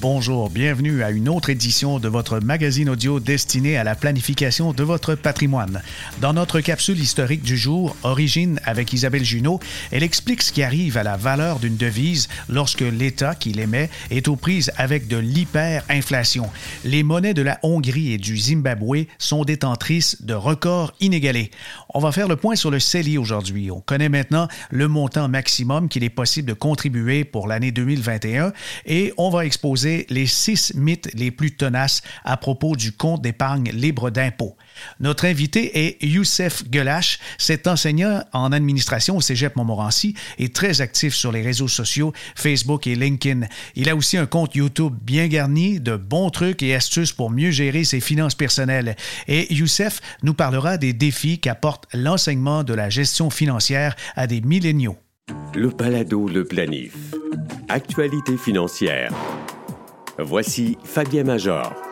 Bonjour, bienvenue à une autre édition de votre magazine audio destiné à la planification de votre patrimoine. Dans notre capsule historique du jour, Origine avec Isabelle Junot, elle explique ce qui arrive à la valeur d'une devise lorsque l'État qui l'émet est aux prises avec de l'hyperinflation. Les monnaies de la Hongrie et du Zimbabwe sont détentrices de records inégalés. On va faire le point sur le CELI aujourd'hui. On connaît maintenant le montant maximum qu'il est possible de contribuer pour l'année 2021 et on va exposer les six mythes les plus tenaces à propos du compte d'épargne libre d'impôt. Notre invité est Youssef Gelache. Cet enseignant en administration au Cégep Montmorency est très actif sur les réseaux sociaux, Facebook et LinkedIn. Il a aussi un compte YouTube bien garni de bons trucs et astuces pour mieux gérer ses finances personnelles. Et Youssef nous parlera des défis qu'apporte l'enseignement de la gestion financière à des milléniaux. Le balado Le Planif. Actualité financière. Voici Fabien Major.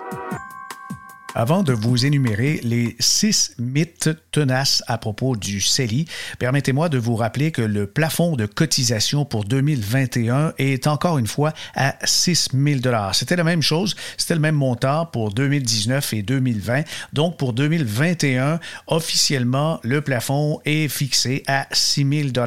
Avant de vous énumérer les six mythes tenaces à propos du CELI, permettez-moi de vous rappeler que le plafond de cotisation pour 2021 est encore une fois à 6 000 C'était la même chose, c'était le même montant pour 2019 et 2020. Donc pour 2021, officiellement, le plafond est fixé à 6 000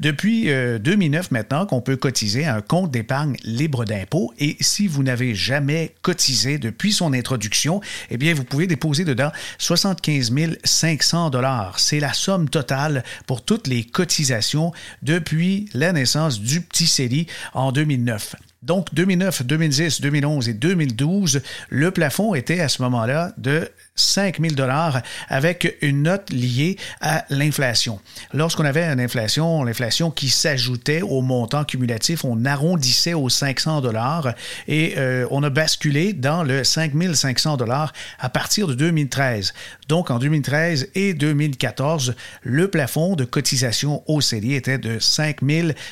Depuis 2009 euh, maintenant qu'on peut cotiser un compte d'épargne libre d'impôt. Et si vous n'avez jamais cotisé depuis son introduction, eh bien, vous pouvez déposer dedans 75 500 dollars. C'est la somme totale pour toutes les cotisations depuis la naissance du petit CELI en 2009. Donc, 2009, 2010, 2011 et 2012, le plafond était à ce moment-là de 5 000 dollars avec une note liée à l'inflation. Lorsqu'on avait une inflation, l'inflation qui s'ajoutait au montant cumulatif, on arrondissait aux 500 dollars et euh, on a basculé dans le 5 500 dollars à partir de 2013. Donc en 2013 et 2014, le plafond de cotisation au CELI était de 5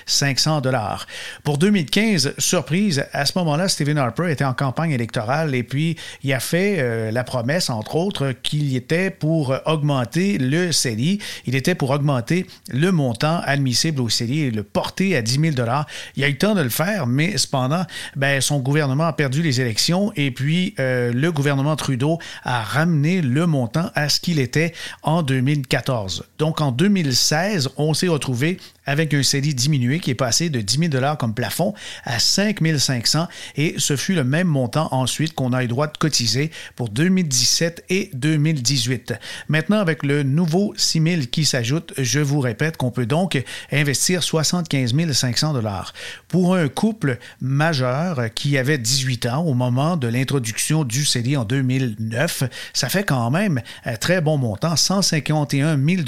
500 dollars. Pour 2015, surprise, à ce moment-là, Stephen Harper était en campagne électorale et puis il a fait euh, la promesse, entre autre qu'il était pour augmenter le CELI, il était pour augmenter le montant admissible au CELI et le porter à 10 000 Il a eu temps de le faire, mais cependant, ben, son gouvernement a perdu les élections et puis euh, le gouvernement Trudeau a ramené le montant à ce qu'il était en 2014. Donc en 2016, on s'est retrouvé avec un CELI diminué qui est passé de 10 000 comme plafond à 5 500 et ce fut le même montant ensuite qu'on a eu droit de cotiser pour 2017 et 2018. Maintenant, avec le nouveau 6 000 qui s'ajoute, je vous répète qu'on peut donc investir 75 500 Pour un couple majeur qui avait 18 ans au moment de l'introduction du CELI en 2009, ça fait quand même un très bon montant, 151 000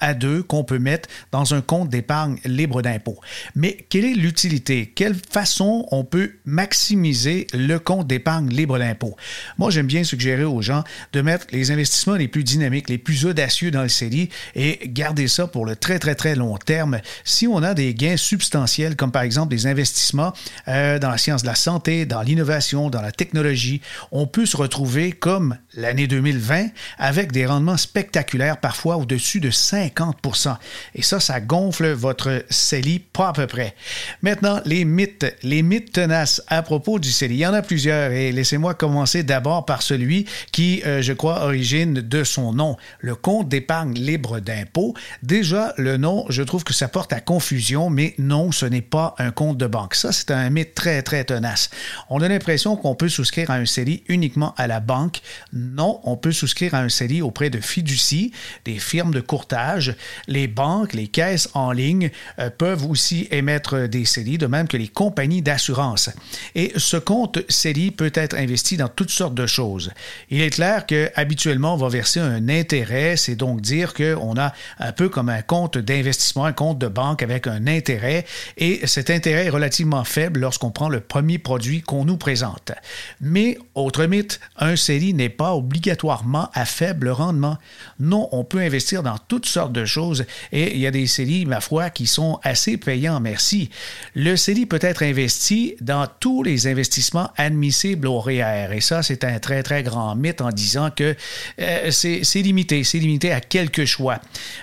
à deux qu'on peut mettre dans un compte d'épargne libre d'impôt. Mais quelle est l'utilité? Quelle façon on peut maximiser le compte d'épargne libre d'impôt? Moi, j'aime bien suggérer aux gens de mettre les investissements les plus dynamiques, les plus audacieux dans le CELI et garder ça pour le très, très, très long terme. Si on a des gains substantiels, comme par exemple des investissements euh, dans la science de la santé, dans l'innovation, dans la technologie, on peut se retrouver comme l'année 2020 avec des rendements spectaculaires, parfois au-dessus de 50% Et ça, ça gonfle votre votre CELI, pas à peu près. Maintenant, les mythes, les mythes tenaces à propos du CELI. Il y en a plusieurs et laissez-moi commencer d'abord par celui qui, euh, je crois, origine de son nom, le compte d'épargne libre d'impôt. Déjà, le nom, je trouve que ça porte à confusion, mais non, ce n'est pas un compte de banque. Ça, c'est un mythe très, très tenace. On a l'impression qu'on peut souscrire à un CELI uniquement à la banque. Non, on peut souscrire à un CELI auprès de fiducies, des firmes de courtage, les banques, les caisses en ligne, euh, peuvent aussi émettre des CELI, de même que les compagnies d'assurance. Et ce compte CELI peut être investi dans toutes sortes de choses. Il est clair qu'habituellement, on va verser un intérêt, c'est donc dire qu'on a un peu comme un compte d'investissement, un compte de banque avec un intérêt, et cet intérêt est relativement faible lorsqu'on prend le premier produit qu'on nous présente. Mais, autre mythe, un CELI n'est pas obligatoirement à faible rendement. Non, on peut investir dans toutes sortes de choses, et il y a des CELI, ma foi, qui sont assez payants, merci. Le CELI peut être investi dans tous les investissements admissibles au REER. E et ça, c'est un très, très grand mythe en disant que euh, c'est limité. C'est limité à quelques choix.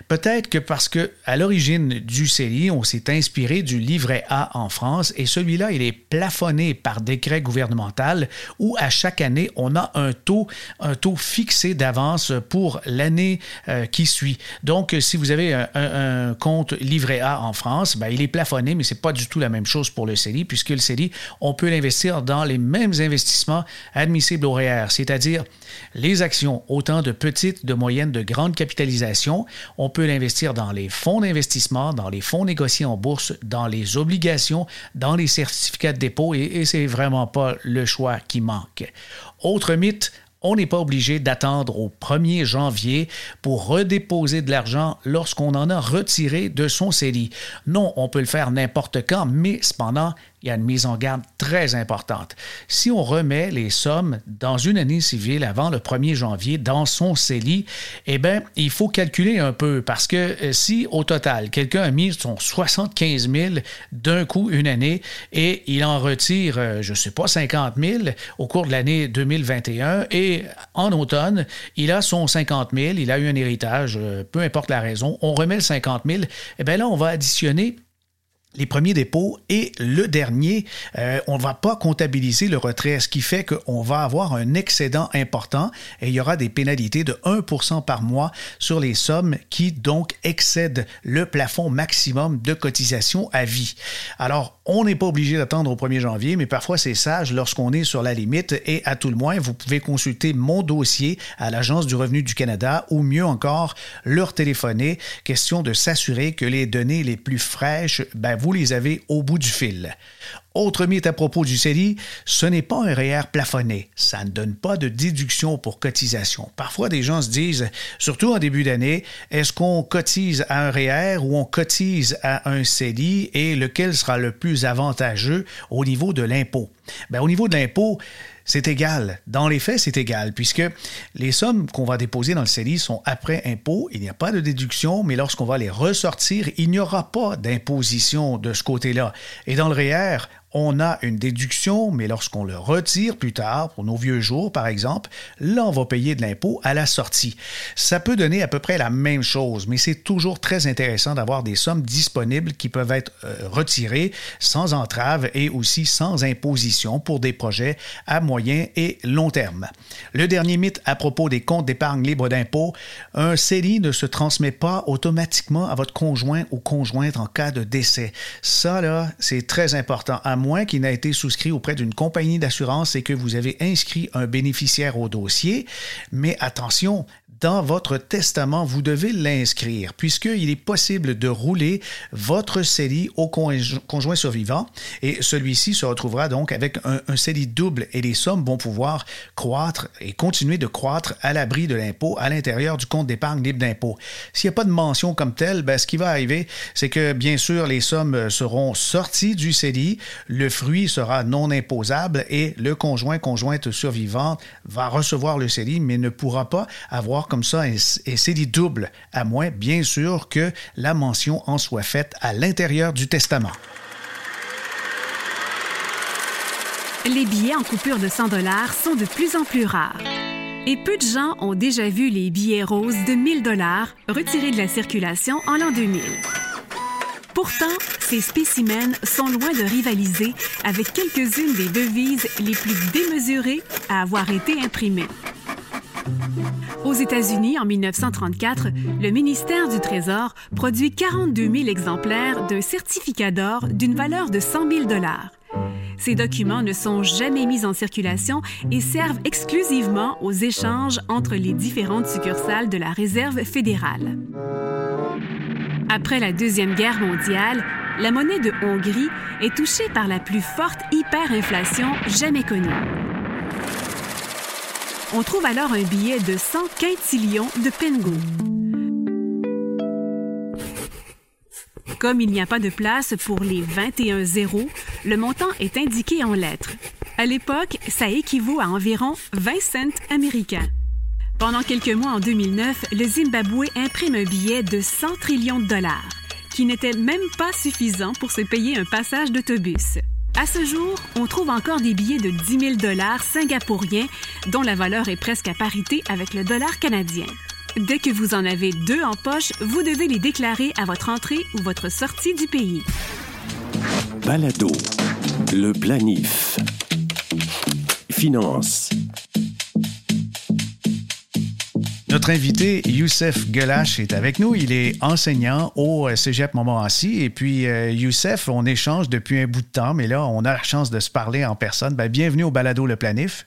Peut-être que parce que à l'origine du CELI, on s'est inspiré du livret A en France et celui-là, il est plafonné par décret gouvernemental où à chaque année, on a un taux, un taux fixé d'avance pour l'année euh, qui suit. Donc, si vous avez un, compte livret En France, ben, il est plafonné, mais c'est pas du tout la même chose pour le CELI, puisque le CELI, on peut l'investir dans les mêmes investissements admissibles au REER, e c'est-à-dire les actions, autant de petites, de moyennes, de grandes capitalisations. On peut l'investir dans les fonds d'investissement, dans les fonds négociés en bourse, dans les obligations, dans les certificats de dépôt, et, et c'est vraiment pas le choix qui manque. Autre mythe, on n'est pas obligé d'attendre au 1er janvier pour redéposer de l'argent lorsqu'on en a retiré de son CELI. Non, on peut le faire n'importe quand, mais cependant, il y a une mise en garde très importante. Si on remet les sommes dans une année civile avant le 1er janvier dans son CELI, eh bien, il faut calculer un peu parce que euh, si au total, quelqu'un a mis son 75 000 d'un coup une année et il en retire, euh, je ne sais pas, 50 000 au cours de l'année 2021 et en automne, il a son 50 000, il a eu un héritage, euh, peu importe la raison, on remet le 50 000, eh bien là, on va additionner les premiers dépôts et le dernier, euh, on ne va pas comptabiliser le retrait, ce qui fait qu'on va avoir un excédent important et il y aura des pénalités de 1% par mois sur les sommes qui donc excèdent le plafond maximum de cotisation à vie. Alors, on n'est pas obligé d'attendre au 1er janvier, mais parfois c'est sage lorsqu'on est sur la limite et à tout le moins, vous pouvez consulter mon dossier à l'Agence du revenu du Canada ou mieux encore, leur téléphoner, question de s'assurer que les données les plus fraîches, ben, vous les avez au bout du fil. Autre mythe à propos du CELI, ce n'est pas un REER plafonné. Ça ne donne pas de déduction pour cotisation. Parfois, des gens se disent, surtout en début d'année, est-ce qu'on cotise à un REER ou on cotise à un CELI et lequel sera le plus avantageux au niveau de l'impôt? Ben, au niveau de l'impôt, c'est égal. Dans les faits, c'est égal, puisque les sommes qu'on va déposer dans le CELI sont après impôt. Il n'y a pas de déduction, mais lorsqu'on va les ressortir, il n'y aura pas d'imposition de ce côté-là. Et dans le REER, on a une déduction, mais lorsqu'on le retire plus tard, pour nos vieux jours par exemple, là on va payer de l'impôt à la sortie. Ça peut donner à peu près la même chose, mais c'est toujours très intéressant d'avoir des sommes disponibles qui peuvent être euh, retirées sans entrave et aussi sans imposition pour des projets à moyen et long terme. Le dernier mythe à propos des comptes d'épargne libre d'impôt, un CELI ne se transmet pas automatiquement à votre conjoint ou conjointe en cas de décès. Ça là, c'est très important moins qu'il n'ait été souscrit auprès d'une compagnie d'assurance et que vous avez inscrit un bénéficiaire au dossier. Mais attention, dans votre testament, vous devez l'inscrire, puisqu'il est possible de rouler votre CELI au conjoint survivant, et celui-ci se retrouvera donc avec un, un CELI double, et les sommes vont pouvoir croître et continuer de croître à l'abri de l'impôt à l'intérieur du compte d'épargne libre d'impôt. S'il n'y a pas de mention comme telle, ben, ce qui va arriver, c'est que bien sûr, les sommes seront sorties du CELI, le fruit sera non imposable, et le conjoint, conjointe survivante va recevoir le CELI, mais ne pourra pas avoir comme ça et c'est dit double, à moins, bien sûr, que la mention en soit faite à l'intérieur du testament. Les billets en coupure de 100 dollars sont de plus en plus rares. Et peu de gens ont déjà vu les billets roses de 1000 dollars retirés de la circulation en l'an 2000. Pourtant, ces spécimens sont loin de rivaliser avec quelques-unes des devises les plus démesurées à avoir été imprimées. Aux États-Unis, en 1934, le ministère du Trésor produit 42 000 exemplaires d'un certificat d'or d'une valeur de 100 000 dollars. Ces documents ne sont jamais mis en circulation et servent exclusivement aux échanges entre les différentes succursales de la Réserve fédérale. Après la Deuxième Guerre mondiale, la monnaie de Hongrie est touchée par la plus forte hyperinflation jamais connue. On trouve alors un billet de 100 quintillions de pengo. Comme il n'y a pas de place pour les 21 zéros, le montant est indiqué en lettres. À l'époque, ça équivaut à environ 20 cents américains. Pendant quelques mois en 2009, le Zimbabwe imprime un billet de 100 trillions de dollars qui n'était même pas suffisant pour se payer un passage d'autobus. À ce jour, on trouve encore des billets de 10 000 dollars singapouriens dont la valeur est presque à parité avec le dollar canadien. Dès que vous en avez deux en poche, vous devez les déclarer à votre entrée ou votre sortie du pays. Balado, le planif. Finance. Notre invité, Youssef Gelache, est avec nous. Il est enseignant au Cégep Montmorency. Et puis, euh, Youssef, on échange depuis un bout de temps, mais là, on a la chance de se parler en personne. Ben, bienvenue au Balado Le Planif.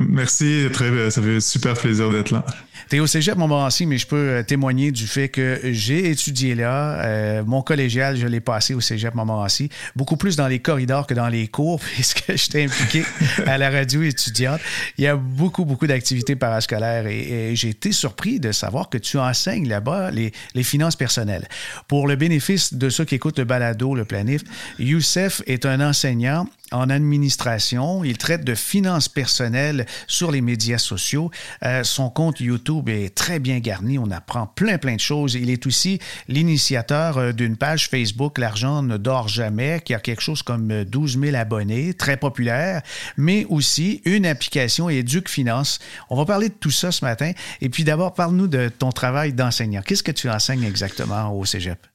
Merci, très, ça fait super plaisir d'être là. Tu es au cégep Montmorency, mais je peux euh, témoigner du fait que j'ai étudié là. Euh, mon collégial, je l'ai passé au cégep Montmorency, beaucoup plus dans les corridors que dans les cours, puisque j'étais impliqué à la radio étudiante. Il y a beaucoup, beaucoup d'activités parascolaires et, j'ai été surpris de savoir que tu enseignes là-bas les, les, finances personnelles. Pour le bénéfice de ceux qui écoutent le balado, le planif, Youssef est un enseignant en administration. Il traite de finances personnelles sur les médias sociaux. Euh, son compte YouTube est très bien garni. On apprend plein, plein de choses. Il est aussi l'initiateur euh, d'une page Facebook, L'argent ne dort jamais, qui a quelque chose comme 12 euh, 000 abonnés, très populaire, mais aussi une application Éduc Finance. On va parler de tout ça ce matin. Et puis d'abord, parle-nous de ton travail d'enseignant. Qu'est-ce que tu enseignes exactement au Cégep?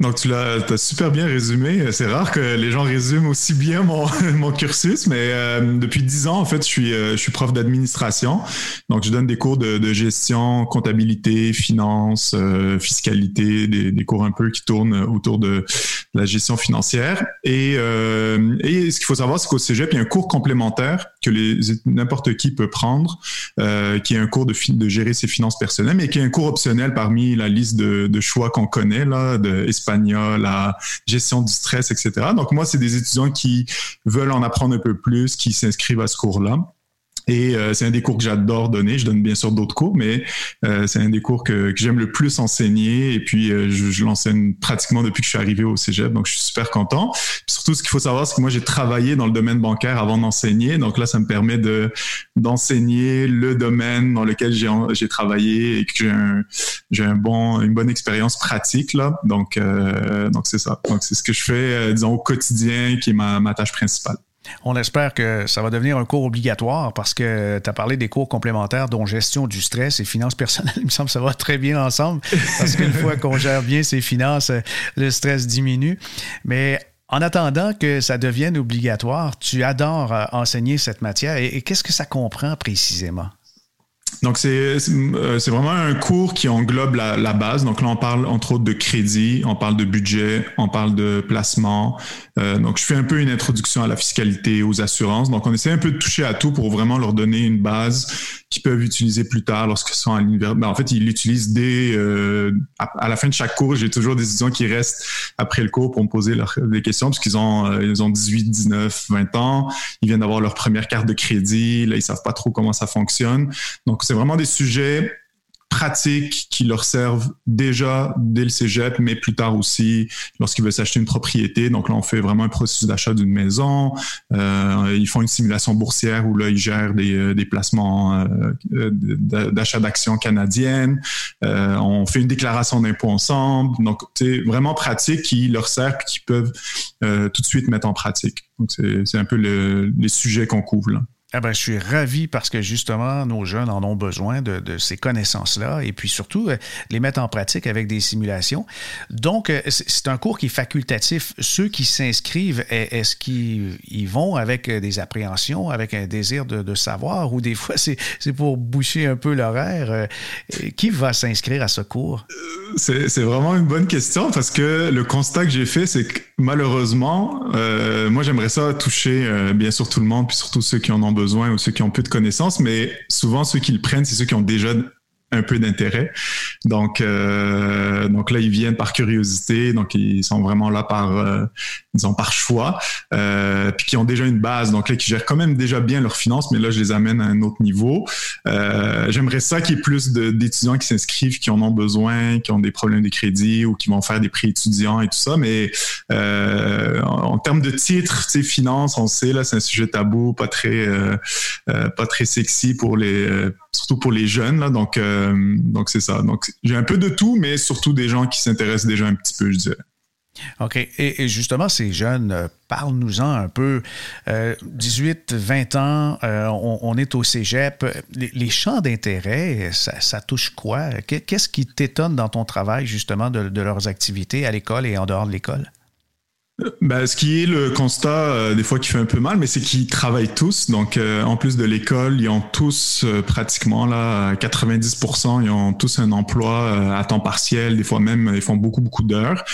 Donc, tu l'as as super bien résumé. C'est rare que les gens résument aussi bien mon, cursus, mais euh, depuis dix ans, en fait, je suis, euh, je suis prof d'administration. Donc, je donne des cours de, de gestion, comptabilité, finance, euh, fiscalité, des, des, cours un peu qui tournent autour de la gestion financière. Et, et ce qu'il faut savoir, c'est qu'au Cégep, il y a un cours complémentaire que n'importe qui peut prendre, qui est un cours de, de gérer ses finances personnelles, mais qui est un cours optionnel parmi la liste de, de choix qu'on connaît, là, de la gestion du stress, etc. Donc moi, c'est des étudiants qui veulent en apprendre un peu plus, qui s'inscrivent à ce cours-là. Et euh, c'est un des cours que j'adore donner. Je donne bien sûr d'autres cours, mais euh, c'est un des cours que, j'aime le plus enseigner. Et puis, euh, je, l'enseigne pratiquement depuis que je suis arrivé au cégep. Donc, je suis super content. surtout, ce qu'il faut savoir, c'est que moi, j'ai travaillé dans le domaine bancaire avant d'enseigner. Donc là, ça me permet de d'enseigner le domaine dans lequel j'ai j'ai travaillé et que j'ai un, j'ai un bon, une bonne expérience pratique là. Donc, donc c'est ça. Donc, c'est ce que je fais, disons, au quotidien, qui est ma, ma tâche principale. On espère que ça va devenir un cours obligatoire parce que tu as parlé des cours complémentaires dont gestion du stress et finances personnelles. Il me semble que ça va très bien ensemble parce qu'une fois qu'on gère bien ses finances, le stress diminue. Mais en attendant que ça devienne obligatoire, tu adores euh, enseigner cette matière et, qu'est-ce que ça comprend précisément? Donc, c'est euh, vraiment un cours qui englobe la, base. Donc là, on parle entre autres de crédit, on parle de budget, on parle de placement, euh, donc, je fais un peu une introduction à la fiscalité, aux assurances. Donc, on essaie un peu de toucher à tout pour vraiment leur donner une base qu'ils peuvent utiliser plus tard lorsqu'ils sont à l'université. Ben, en fait, ils l'utilisent dès euh, à, la fin de chaque cours. J'ai toujours des étudiants qui restent après le cours pour me poser des questions parce qu'ils ont ont 18, 19, 20 ans. Ils viennent d'avoir leur première carte de crédit. Là, ils savent pas trop comment ça fonctionne. Donc, c'est vraiment des sujets pratiques qui leur servent déjà dès le cégep, mais plus tard aussi lorsqu'ils veulent s'acheter une propriété. Donc là, on fait vraiment un processus d'achat d'une maison. Euh, ils font une simulation boursière où là, ils gèrent des, euh, placements euh, d'achat d'actions canadiennes. On fait une déclaration d'impôt ensemble. Donc, c'est vraiment pratique qui leur sert et qui peuvent tout de suite mettre en pratique. Donc, c'est un peu le, les sujets qu'on couvre là. Ah ben, je suis ravi parce que justement, nos jeunes en ont besoin de, de ces connaissances-là et puis surtout euh, les mettre en pratique avec des simulations. Donc, euh, c'est un cours qui est facultatif. Ceux qui s'inscrivent, est-ce qu'ils vont avec euh, des appréhensions, avec un désir de, de savoir ou des fois c'est pour boucher un peu l'horaire? Qui va s'inscrire à ce cours? C'est vraiment une bonne question parce que le constat que j'ai fait, c'est que malheureusement, euh, moi j'aimerais ça toucher bien sûr tout le monde puis surtout ceux qui en ont besoin besoin ou ceux qui ont peu de connaissances, mais souvent ceux qui le prennent, c'est ceux qui ont déjà un peu d'intérêt. Donc, euh, donc là, ils viennent par curiosité, donc ils sont vraiment là par euh, disons par choix, euh, puis qui ont déjà une base, donc là qui gèrent quand même déjà bien leurs finances, mais là je les amène à un autre niveau. Euh, J'aimerais ça qu'il y ait plus d'étudiants qui s'inscrivent, qui en ont besoin, qui ont des problèmes de crédit ou qui vont faire des prix étudiants et tout ça, mais euh, en, termes de titres, tu sais, finances, on sait là, c'est un sujet tabou, pas très, euh, euh, pas très sexy pour les, euh, surtout pour les jeunes là, donc donc c'est ça. Donc j'ai un peu de tout, mais surtout des gens qui s'intéressent déjà un petit peu, je dirais. OK. Et, justement, ces jeunes, euh, parle-nous-en un peu. 18, euh, 20 ans, euh, on, est au cégep. Les, champs d'intérêt, ça, touche quoi? Qu'est-ce qui t'étonne dans ton travail, justement, de leurs activités à l'école et en dehors de l'école? Ben, ce qui est le constat euh, des fois qui fait un peu mal, mais c'est qu'ils travaillent tous. Donc, euh, en plus de l'école, ils ont tous euh, pratiquement là 90%, ils ont tous un emploi à temps partiel. Des fois même, ils font beaucoup beaucoup d'heures.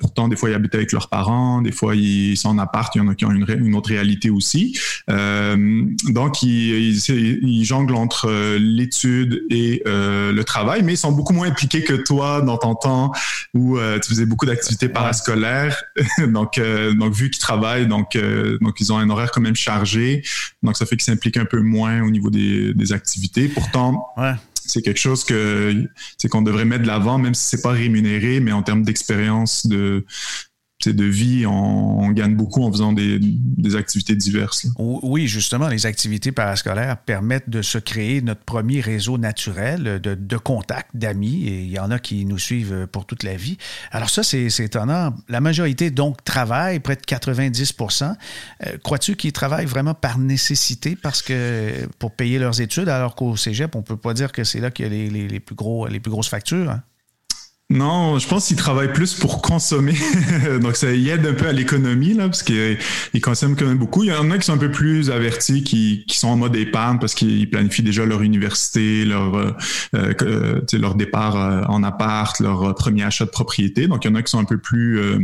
pourtant, des fois, ils habitent avec leurs parents. Des fois, ils sont en appart. Il y en a qui ont une, une autre réalité aussi. donc, ils, ils, ils, jonglent entre l'étude et le travail, mais ils sont beaucoup moins impliqués que toi dans ton temps où tu faisais beaucoup d'activités parascolaires. Donc, euh, donc vu qu'ils travaillent, donc, euh, donc ils ont un horaire quand même chargé. Donc, ça fait qu'ils s'impliquent un peu moins au niveau des, des activités. Pourtant, c'est quelque chose que c'est qu'on devrait mettre de l'avant, même si c'est pas rémunéré, mais en termes d'expérience de de vie, on, gagne beaucoup en faisant des, activités diverses. Oui, justement, les activités parascolaires permettent de se créer notre premier réseau naturel de, contacts, d'amis, et il y en a qui nous suivent pour toute la vie. Alors ça, c'est étonnant. La majorité, donc, travaille, près de 90% euh, Crois-tu qu'ils travaillent vraiment par nécessité parce que pour payer leurs études, alors qu'au cégep, on peut pas dire que c'est là qu'il y a les, les, plus gros, les plus grosses factures? Hein? Non, je pense qu'ils travaillent plus pour consommer. Donc, ça y aide un peu à l'économie, là, parce qu'ils consomment quand même beaucoup. Il y en a qui sont un peu plus avertis, qui, qui sont en mode épargne parce qu'ils planifient déjà leur université, leur, euh, euh leur départ euh, en appart, leur premier achat de propriété. Donc, il y en a qui sont un peu plus euh,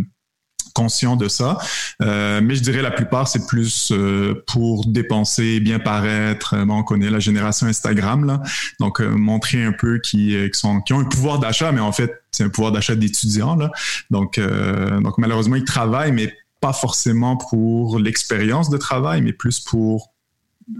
conscient de ça. Euh, mais je dirais la plupart, c'est plus euh, pour dépenser, bien paraître. Euh, on connaît la génération Instagram, là. Donc, montrer un peu qui, qui ont un pouvoir d'achat, mais en fait, c'est un pouvoir d'achat d'étudiants, là. Donc, donc, malheureusement, ils travaillent, mais pas forcément pour l'expérience de travail, mais plus pour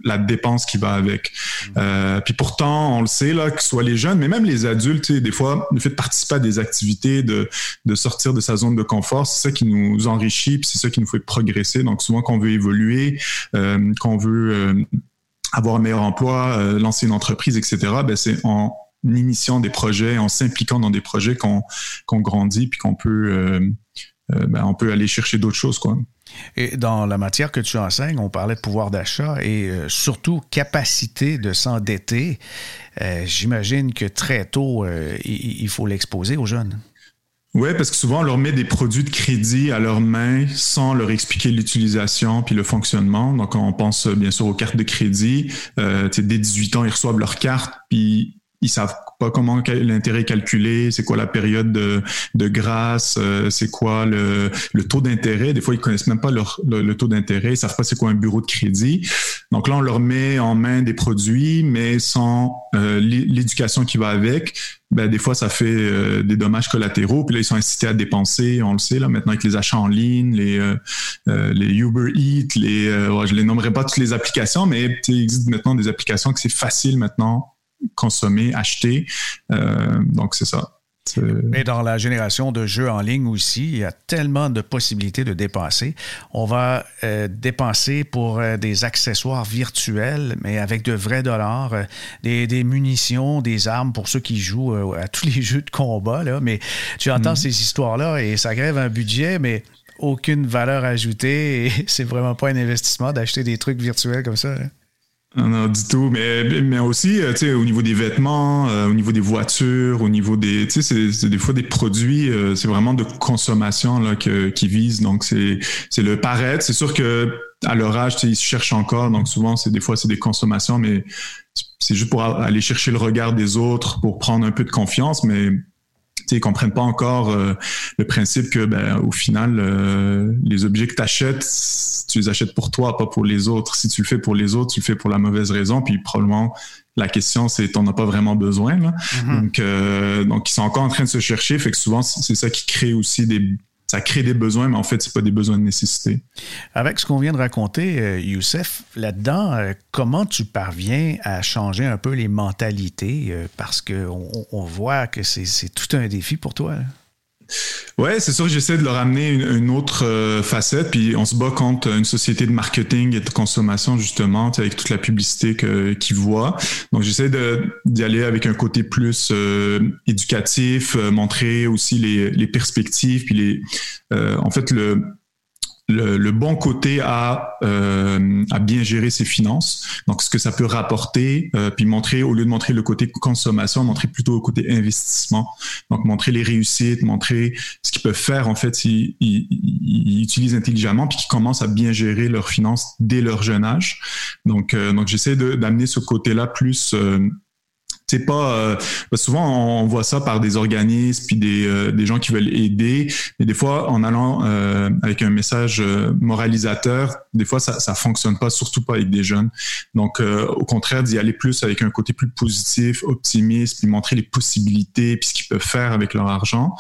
la dépense qui va avec. Euh, puis pourtant, on le sait, là, que ce soit les jeunes, mais même les adultes, des fois, le fait de participer à des activités, de, sortir de sa zone de confort, c'est ça qui nous enrichit, puis c'est ça qui nous fait progresser. Donc souvent, qu'on veut évoluer, euh, qu'on veut euh, avoir un meilleur emploi, lancer une entreprise, etc., ben, c'est en initiant des projets, en s'impliquant dans des projets qu'on qu'on grandit, puis qu'on peut, ben, on peut aller chercher d'autres choses, quoi. Et dans la matière que tu enseignes, on parlait de pouvoir d'achat et euh, surtout capacité de s'endetter. Euh, j'imagine que très tôt, euh, il, faut l'exposer aux jeunes. Oui, parce que souvent, on leur met des produits de crédit à leurs mains sans leur expliquer l'utilisation puis le fonctionnement. Donc, on pense bien sûr aux cartes de crédit. dès 18 ans, ils reçoivent leur carte, puis ils savent pas comment l'intérêt est calculé, c'est quoi la période de, de grâce, euh, c'est quoi le, le taux d'intérêt. Des fois, ils connaissent même pas leur, le, taux d'intérêt, ils savent pas c'est quoi un bureau de crédit. Donc là, on leur met en main des produits, mais sans euh, l'éducation qui va avec. Ben, des fois, ça fait euh, des dommages collatéraux. Puis là, ils sont incités à dépenser, on le sait, là, maintenant avec les achats en ligne, les, les Uber Eats, les, je les nommerai pas toutes les applications, mais il existe maintenant des applications que c'est facile maintenant consommer, acheter. Euh, donc, c'est ça. Mais dans la génération de jeux en ligne aussi, il y a tellement de possibilités de dépenser. On va euh, dépenser pour euh, des accessoires virtuels, mais avec de vrais dollars, des, des, munitions, des armes pour ceux qui jouent à tous les jeux de combat. Là. Mais tu entends mm-hmm. ces histoires-là et ça grève un budget, mais aucune valeur ajoutée et c'est vraiment pas un investissement d'acheter des trucs virtuels comme ça. Hein. Non, du tout. Mais, mais aussi, euh, tu sais, au niveau des vêtements, euh, au niveau des voitures, au niveau des, tu sais, c'est des fois des produits, euh, c'est vraiment de consommation là que, qui visent. Donc c'est le paraître. C'est sûr que à leur âge, ils se cherchent encore. Donc souvent, c'est des fois c'est des consommations, mais c'est juste pour aller chercher le regard des autres, pour prendre un peu de confiance. Mais ils comprennent pas encore euh, le principe que ben, au final euh, les objets que tu achètes tu les achètes pour toi pas pour les autres si tu le fais pour les autres tu le fais pour la mauvaise raison puis probablement la question c'est t'en as pas vraiment besoin là. Mm-hmm. donc euh, donc ils sont encore en train de se chercher fait que souvent c'est ça qui crée aussi des ça crée des besoins, mais en fait, c'est pas des besoins de nécessité. Avec ce qu'on vient de raconter, euh, Youssef, là-dedans, euh, comment tu parviens à changer un peu les mentalités? Euh, parce qu'on on voit que c'est tout un défi pour toi. Ouais, c'est sûr j'essaie de leur amener une, autre euh, facette, puis on se bat contre une société de marketing et de consommation justement, avec toute la publicité qu'ils voient. Donc j'essaie d'y aller avec un côté plus euh, éducatif, euh, montrer aussi les, les perspectives, puis les, en fait le le, bon côté à, euh, à bien gérer ses finances. Donc, ce que ça peut rapporter, euh, puis montrer, au lieu de montrer le côté consommation, montrer plutôt le côté investissement. Donc, montrer les réussites, montrer ce qu'ils peuvent faire, en fait, s'ils ils, utilisent intelligemment, puis qu'ils commencent à bien gérer leurs finances dès leur jeune âge. Donc, euh, donc j'essaie d'amener ce côté-là plus euh, c'est pas euh, souvent on voit ça par des organismes puis des, euh, des gens qui veulent aider. Mais des fois en allant euh, avec un message moralisateur des fois ça ça fonctionne pas surtout pas avec des jeunes. Donc au contraire d'y aller plus avec un côté plus positif optimiste puis montrer les possibilités puis ce qu'ils peuvent faire avec leur argent.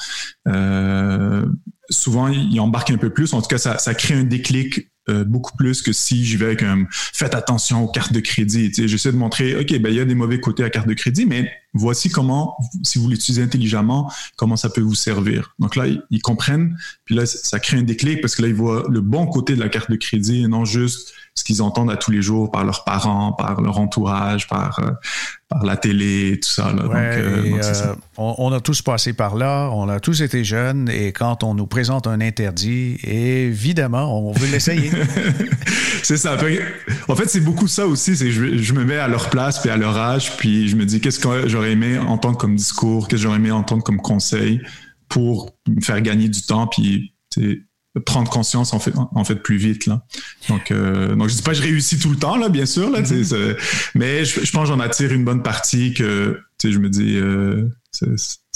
Souvent ils embarquent un peu plus. En tout cas ça, ça crée un déclic euh, beaucoup plus que si j'y vais avec un faites attention aux cartes de crédit. J'essaie de montrer, OK, ben, il y a des mauvais côtés à carte de crédit, mais voici comment, si vous l'utilisez intelligemment, comment ça peut vous servir. Donc là, ils, comprennent, puis là, ça crée un déclic parce que là, ils voient le bon côté de la carte de crédit et non juste ce qu'ils entendent à tous les jours par leurs parents, par leur entourage, par, euh, par la télé, tout ça. Là. donc, euh, euh, on, a tous passé par là, on a tous été jeunes, et quand on nous présente un interdit, évidemment, on veut l'essayer. c'est ça. En fait, c'est beaucoup ça aussi, je, je me mets à leur place, puis à leur âge, puis je me dis qu'est-ce que j'aurais aimé entendre comme discours, qu'est-ce que j'aurais aimé entendre comme conseil pour me faire gagner du temps, puis prendre conscience en fait en fait plus vite là donc euh, donc je dis pas que je réussis tout le temps là bien sûr là mm-hmm. mais je, je pense que j'en attire une bonne partie que je me dis euh,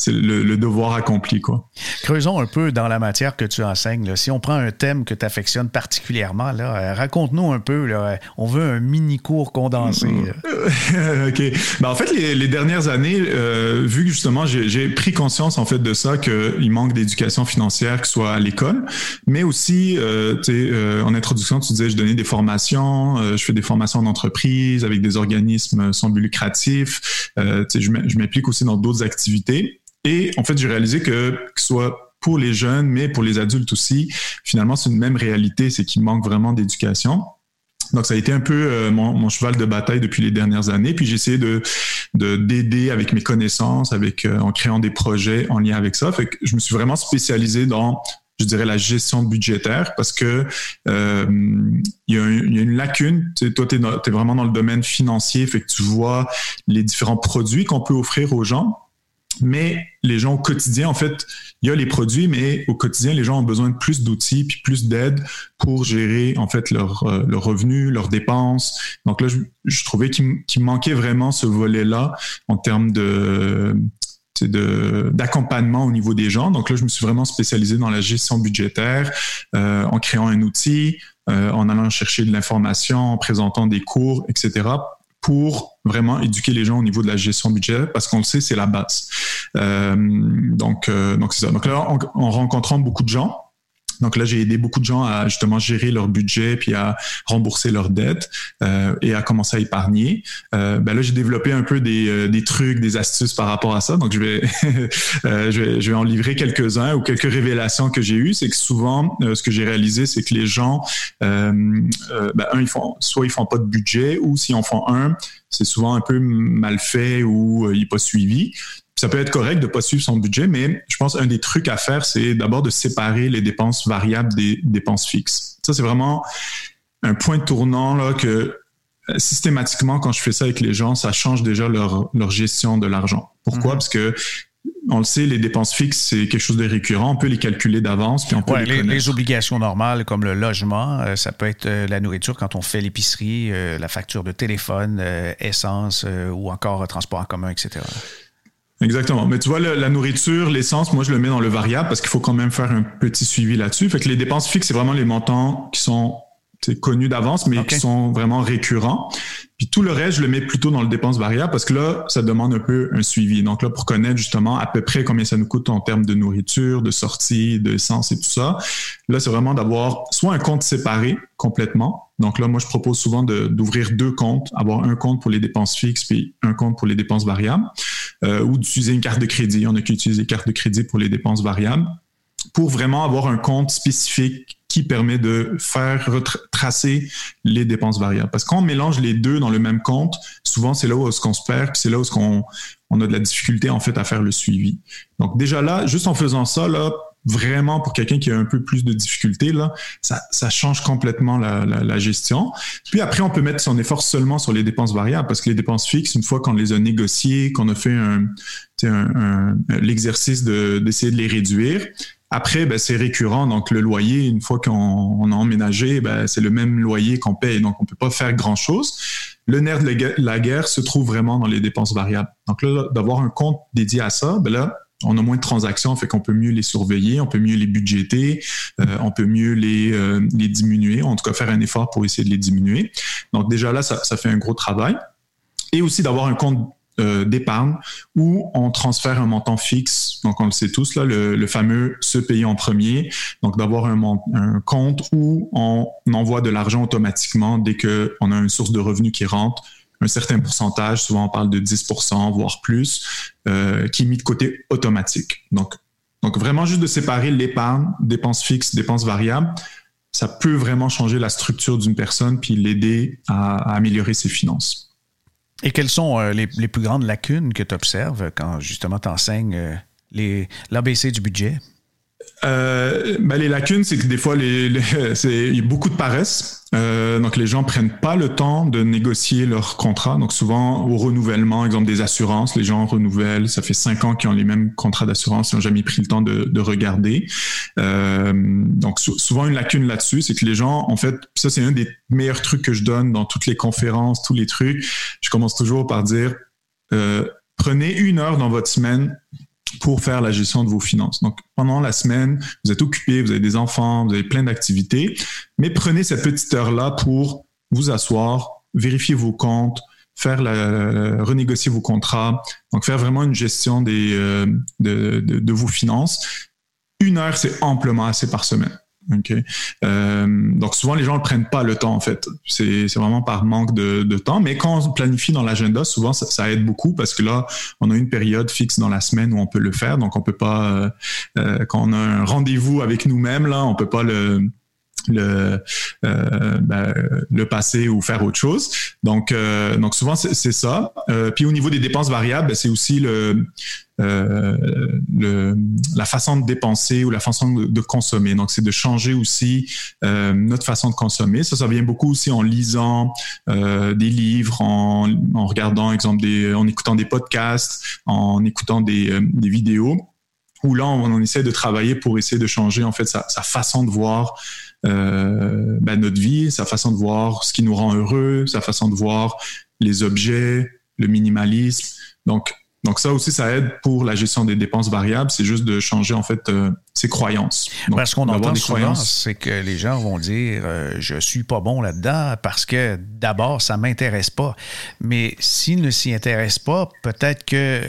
c'est le, devoir accompli. Quoi. Creusons un peu dans la matière que tu enseignes. Si on prend un thème que tu affectionnes particulièrement, là, euh, raconte-nous un peu. Là, on veut un mini cours condensé. OK. Ben, en fait, les, dernières années, euh, vu que justement, j'ai pris conscience en fait de ça, qu'il manque d'éducation financière, que ce soit à l'école, mais aussi, euh, euh, en introduction, tu disais, je donnais des formations, je fais des formations en entreprise avec des organismes sans but lucratif. je m'implique aussi dans d'autres activités. Et en fait, j'ai réalisé que, que ce soit pour les jeunes, mais pour les adultes aussi, finalement, c'est une même réalité, c'est qu'il manque vraiment d'éducation. Donc, ça a été un peu euh, mon, cheval de bataille depuis les dernières années. Puis j'ai essayé de d'aider avec mes connaissances, avec euh, en créant des projets en lien avec ça. Fait que je me suis vraiment spécialisé dans je dirais la gestion budgétaire parce que euh, il, y a une lacune. Toi, tu es, vraiment dans le domaine financier, fait que tu vois les différents produits qu'on peut offrir aux gens. Mais les gens au quotidien, en fait, il y a les produits, mais au quotidien, les gens ont besoin de plus d'outils puis plus d'aide pour gérer en fait leurs euh, leur revenus, leurs dépenses. Donc là, je, trouvais qu'il manquait vraiment ce volet-là en termes de d'accompagnement au niveau des gens. Donc là, je me suis vraiment spécialisé dans la gestion budgétaire euh, en créant un outil, euh, en allant chercher de l'information, en présentant des cours, etc pour vraiment éduquer les gens au niveau de la gestion budgétaire parce qu'on le sait, c'est la base. Euh, donc, euh, donc c'est ça. Donc là, en, rencontrant beaucoup de gens, donc là, j'ai aidé beaucoup de gens à justement gérer leur budget puis à rembourser leurs dettes euh, et à commencer à épargner. Euh, ben là, j'ai développé un peu des, euh, des, trucs, des astuces par rapport à ça. Donc, je vais, euh, en livrer quelques-uns ou quelques révélations que j'ai eues. C'est que souvent, euh, ce que j'ai réalisé, c'est que les gens, ben, un, ils font, soit ils font pas de budget ou s'ils en font un, c'est souvent un peu mal fait ou il n'est pas suivi ça peut être correct de ne pas suivre son budget, mais je pense qu'un des trucs à faire, c'est d'abord de séparer les dépenses variables des dépenses fixes. Ça, c'est vraiment un point tournant là, que euh, systématiquement, quand je fais ça avec les gens, ça change déjà leur, leur gestion de l'argent. Pourquoi? Mhm. Parce que on le sait, les dépenses fixes, c'est quelque chose de récurrent. On peut les calculer d'avance, puis on peut les, les, obligations normales, comme le logement, euh, ça peut être euh, la nourriture quand on fait l'épicerie, la facture de téléphone, essence ou encore transport en commun, etc. Exactement. Mais tu vois, la nourriture, l'essence, moi, je le mets dans le variable parce qu'il faut quand même faire un petit suivi là-dessus. Fait que les dépenses fixes, c'est vraiment les montants qui sont connus d'avance, mais qui sont vraiment récurrents. Puis tout le reste, je le mets plutôt dans le dépense variable parce que là, ça demande un peu un suivi. Donc là, pour connaître justement à peu près combien ça nous coûte en termes de nourriture, de sortie, d'essence et tout ça, là, c'est vraiment d'avoir soit un compte séparé complètement. Donc là, moi, je propose souvent d'ouvrir deux comptes, avoir un compte pour les dépenses fixes puis un compte pour les dépenses variables, euh, ou d'utiliser une carte de crédit. On a qu'utiliser carte de crédit pour les dépenses variables pour vraiment avoir un compte spécifique qui permet de faire retracer les dépenses variables. Parce qu'on mélange les deux dans le même compte, souvent c'est là où on se perd, c'est là où on, on a de la difficulté en fait à faire le suivi. Donc déjà là, juste en faisant ça, là, vraiment pour quelqu'un qui a un peu plus de difficultés, là, ça, change complètement la, la, la, gestion. Puis après, on peut mettre son effort seulement sur les dépenses variables parce que les dépenses fixes, une fois qu'on les a négociées, qu'on a fait un, un, un l'exercice d'essayer de les réduire, après, ben, c'est récurrent. Donc, le loyer, une fois qu'on a emménagé, ben, c'est le même loyer qu'on paye. Donc, on peut pas faire grand-chose. Le nerf de la guerre se trouve vraiment dans les dépenses variables. Donc là, d'avoir un compte dédié à ça, ben là, on a moins de transactions, fait qu'on peut mieux les surveiller, on peut mieux les budgéter, euh, on peut mieux les, euh, les diminuer, en tout cas faire un effort pour essayer de les diminuer. Donc déjà là, ça, ça fait un gros travail. Et aussi d'avoir un compte euh, d'épargne où on transfère un montant fixe. Donc, on le sait tous, là, le, fameux se payer en premier. Donc, d'avoir un, compte où on envoie de l'argent automatiquement dès qu'on a une source de revenus qui rentre un certain pourcentage, souvent on parle de 10% voire plus, euh, qui est mis de côté automatique. Donc, donc vraiment juste de séparer l'épargne, dépenses fixes, dépenses variables, ça peut vraiment changer la structure d'une personne puis l'aider à améliorer ses finances. Et quelles sont euh, les, plus grandes lacunes que tu observes quand justement tu enseignes euh, l'ABC du budget? Euh, ben les lacunes, c'est que des fois, les, il y a beaucoup de paresse. Euh, donc, les gens prennent pas le temps de négocier leur contrat. Donc, souvent, au renouvellement, exemple des assurances, les gens renouvellent. Ça fait cinq ans qu'ils ont les mêmes contrats d'assurance. Ils n'ont jamais pris le temps de, de regarder. Euh, donc, souvent, une lacune là-dessus, c'est que les gens, en fait, ça, c'est un des meilleurs trucs que je donne dans toutes les conférences, tous les trucs. Je commence toujours par dire, euh, prenez une heure dans votre semaine pour faire la gestion de vos finances. Donc, pendant la semaine, vous êtes occupé, vous avez des enfants, vous avez plein d'activités, mais prenez cette petite heure-là pour vous asseoir, vérifier vos comptes, faire la, renégocier vos contrats, donc faire vraiment une gestion des, euh, de, de, de vos finances. Une heure, c'est amplement assez par semaine. Okay. Euh, donc souvent les gens ne prennent pas le temps en fait. C'est vraiment par manque de, temps. Mais quand on planifie dans l'agenda, souvent ça, ça, aide beaucoup parce que là on a une période fixe dans la semaine où on peut le faire. Donc on peut pas euh, euh quand on a un rendez-vous avec nous-mêmes là, on peut pas le le euh, ben, le passer ou faire autre chose. Donc euh, donc souvent c'est ça. Euh, puis au niveau des dépenses variables, ben, c'est aussi euh, le la façon de dépenser ou la façon de, consommer. Donc c'est de changer aussi notre façon de consommer. Ça ça vient beaucoup aussi en lisant des livres, en, en regardant exemple des en écoutant des podcasts, en écoutant des des vidéos où là on, essaie de travailler pour essayer de changer en fait sa façon de voir euh, ben, notre vie, sa façon de voir ce qui nous rend heureux, sa façon de voir les objets, le minimalisme. Donc, donc ça aussi, ça aide pour la gestion des dépenses variables. C'est juste de changer en fait euh, ses croyances. Donc, parce qu'on entend des croyances, c'est que les gens vont dire euh, je suis pas bon là-dedans parce que d'abord ça m'intéresse pas. Mais s'ils ne s'y intéressent pas, peut-être que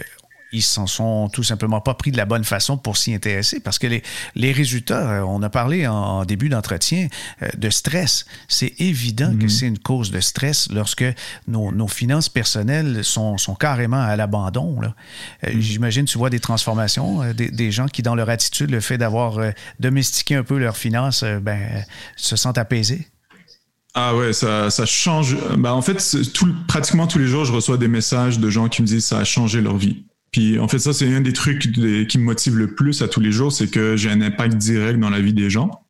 ils s'en sont tout simplement pas pris de la bonne façon pour s'y intéresser parce que les, les résultats, euh, on a parlé en, début d'entretien euh, de stress. C'est évident que mhm. c'est une cause de stress lorsque nos, nos finances personnelles sont, sont, carrément à l'abandon. Mhm. J'imagine, tu vois des transformations, des, des, gens qui, dans leur attitude, le fait d'avoir domestiqué un peu leurs finances, ben, se sentent apaisés. Ah ouais, ça, ça change. Bah en fait, tout, pratiquement tous les jours, je reçois des messages de gens qui me disent ça a changé leur vie. Puis en fait, ça, c'est un des trucs qui me motive le plus à tous les jours, c'est que j'ai un impact direct dans la vie des gens.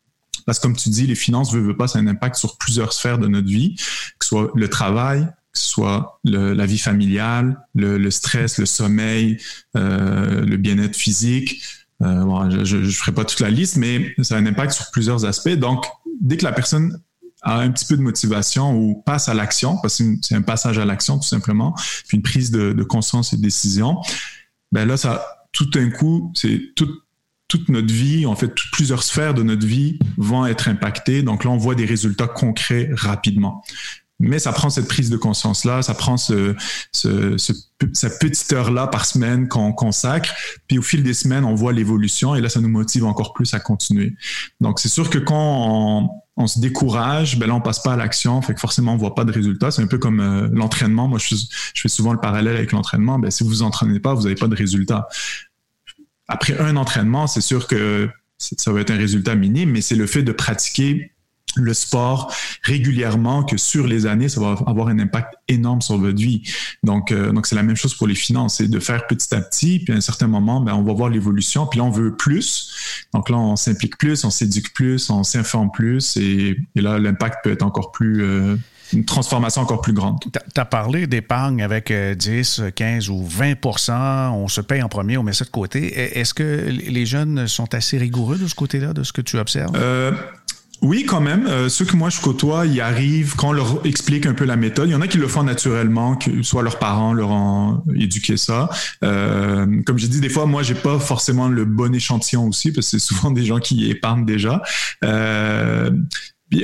Parce que comme tu dis, les finances, veut, veut pas, c'est un impact sur plusieurs sphères de notre vie, que ce soit le travail, que ce soit la vie familiale, le, stress, le sommeil, euh, le bien-être physique. Euh, bon, je ne ferai pas toute la liste, mais ça a un impact sur plusieurs aspects. Donc, dès que la personne a un petit peu de motivation ou passe à l'action, parce que c'est un passage à l'action tout simplement, puis une prise de, conscience et de décision, ben là, ça, tout d'un coup, c'est tout, toute notre vie, en fait, plusieurs sphères de notre vie vont être impactées. Donc là, on voit des résultats concrets rapidement. Mais ça prend cette prise de conscience-là, ça prend ce, ce, ce, cette petite heure-là par semaine qu'on consacre. Puis au fil des semaines, on voit l'évolution et là, ça nous motive encore plus à continuer. Donc c'est sûr que quand on, on se décourage, ben là, on passe pas à l'action, fait que forcément, on voit pas de résultats. C'est un peu comme euh, l'entraînement. Moi, je, fais souvent le parallèle avec l'entraînement. Ben, si vous vous entraînez pas, vous n'avez pas de résultats. Après un entraînement, c'est sûr que ça va être un résultat minime, mais c'est le fait de pratiquer le sport régulièrement que sur les années, ça va avoir un impact énorme sur votre vie. Donc, euh, donc c'est la même chose pour les finances, c'est de faire petit à petit, puis à un certain moment, ben, on va voir l'évolution, puis là, on veut plus. Donc là, on s'implique plus, on s'éduque plus, on s'informe plus, et, et là, l'impact peut être encore plus... Euh, une transformation encore plus grande. Tu as parlé d'épargne avec 10, euh, 15 ou 20 on se paye en premier, on met ça de côté. Est-ce que les jeunes sont assez rigoureux de ce côté-là, de ce que tu observes? Euh, oui, quand même. Euh, ceux que moi je côtoie, ils arrivent quand on leur explique un peu la méthode. Il y en a qui le font naturellement, que soit leurs parents leur ont éduqué ça. Euh, comme j'ai dit, des fois, moi, j'ai pas forcément le bon échantillon aussi, parce que c'est souvent des gens qui épargnent déjà. Euh,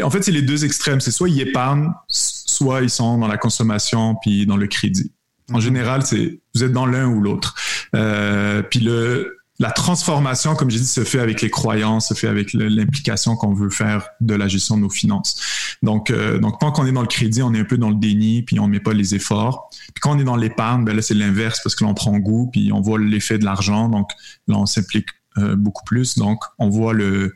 en fait, c'est les deux extrêmes. C'est soit ils épargnent, soit ils sont dans la consommation puis dans le crédit. En mhm. général, c'est vous êtes dans l'un ou l'autre. Euh, puis le la transformation, comme j'ai dit, se fait avec les croyances, se fait avec l'implication qu'on veut faire de la gestion de nos finances. Donc, euh, donc tant qu'on est dans le crédit, on est un peu dans le déni, puis on met pas les efforts. Puis quand on est dans l'épargne, ben là c'est l'inverse parce que l'on prend goût, puis on voit l'effet de l'argent, donc là on s'implique euh, beaucoup plus. Donc, on voit le,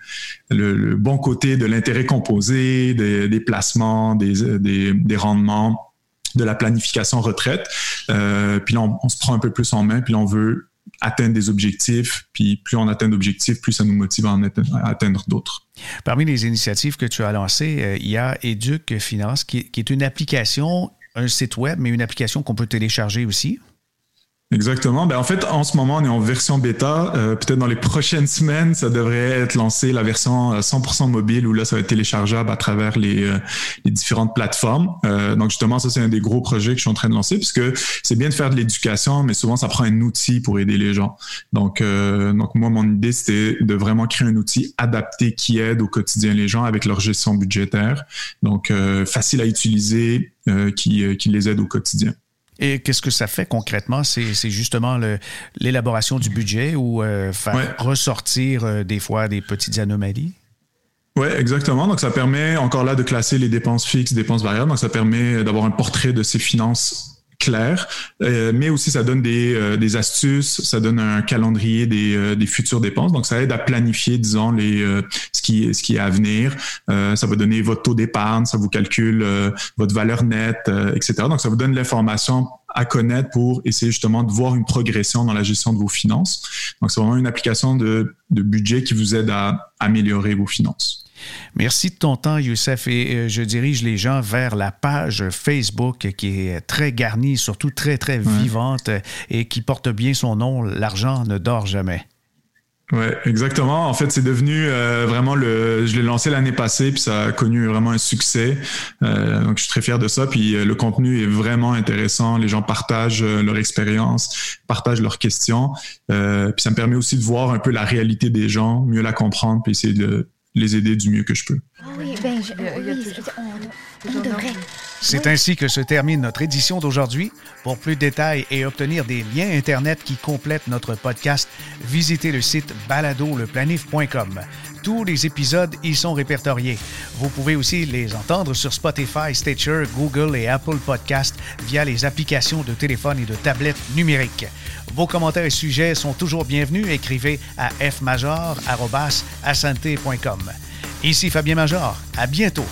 le, bon côté de l'intérêt composé, des, des placements, des, des, des, rendements, de la planification retraite. Euh, puis là, on, on, se prend un peu plus en main, puis là, on veut atteindre des objectifs, puis plus on atteint d'objectifs, plus ça nous motive à en atteindre, d'autres. Parmi les initiatives que tu as lancées, euh, il y a Éduc Finance, qui est une application, un site web, mais une application qu'on peut télécharger aussi. Exactement. Ben, en fait, en ce moment, on est en version bêta. Euh, peut-être dans les prochaines semaines, ça devrait être lancé la version 100% euh, mobile où là, ça va être téléchargeable à travers les, euh, les différentes plateformes. Euh, donc justement, ça c'est un des gros projets que je suis en train de lancer puisque c'est bien de faire de l'éducation, mais souvent ça prend un outil pour aider les gens. Donc, donc moi, mon idée c'était de vraiment créer un outil adapté qui aide au quotidien les gens avec leur gestion budgétaire. Donc facile à utiliser, qui, qui les aide au quotidien. Et qu'est-ce que ça fait concrètement? C'est justement l'élaboration du budget ou euh, faire ressortir euh, des fois des petites anomalies? Oui, exactement. Donc, ça permet encore là de classer les dépenses fixes, dépenses variables. Donc, ça permet d'avoir un portrait de ses finances clair, euh, mais aussi ça donne des, euh, des, astuces, ça donne un calendrier des, euh, des, futures dépenses. Donc, ça aide à planifier, disons, les, ce, qui, ce qui est à venir. ça va donner votre taux d'épargne, ça vous calcule votre valeur nette, etc. Donc, ça vous donne l'information à connaître pour essayer justement de voir une progression dans la gestion de vos finances. Donc, c'est vraiment une application de, de budget qui vous aide à améliorer vos finances. Merci de ton temps, Youssef, et euh, je dirige les gens vers la page Facebook qui est très garnie, surtout très, très vivante et qui porte bien son nom, L'argent ne dort jamais. Oui, exactement. En fait, c'est devenu euh, vraiment le. Je l'ai lancé l'année passée, puis ça a connu vraiment un succès. Euh, donc, je suis très fier de ça. Puis le contenu est vraiment intéressant. Les gens partagent leur expérience, partagent leurs questions. puis ça me permet aussi de voir un peu la réalité des gens, mieux la comprendre, puis essayer de les aider du mieux que je peux. Oui, ben, C'est ainsi que se termine notre édition d'aujourd'hui. Pour plus de détails et obtenir des liens Internet qui complètent notre podcast, visitez le site baladoleplanif.com. Tous les épisodes y sont répertoriés. Vous pouvez aussi les entendre sur Spotify, Stitcher, Google et Apple Podcasts via les applications de téléphone et de tablettes numériques. Vos commentaires et sujets sont toujours bienvenus. Écrivez à fmajor.com. Ici Fabien Major. À bientôt.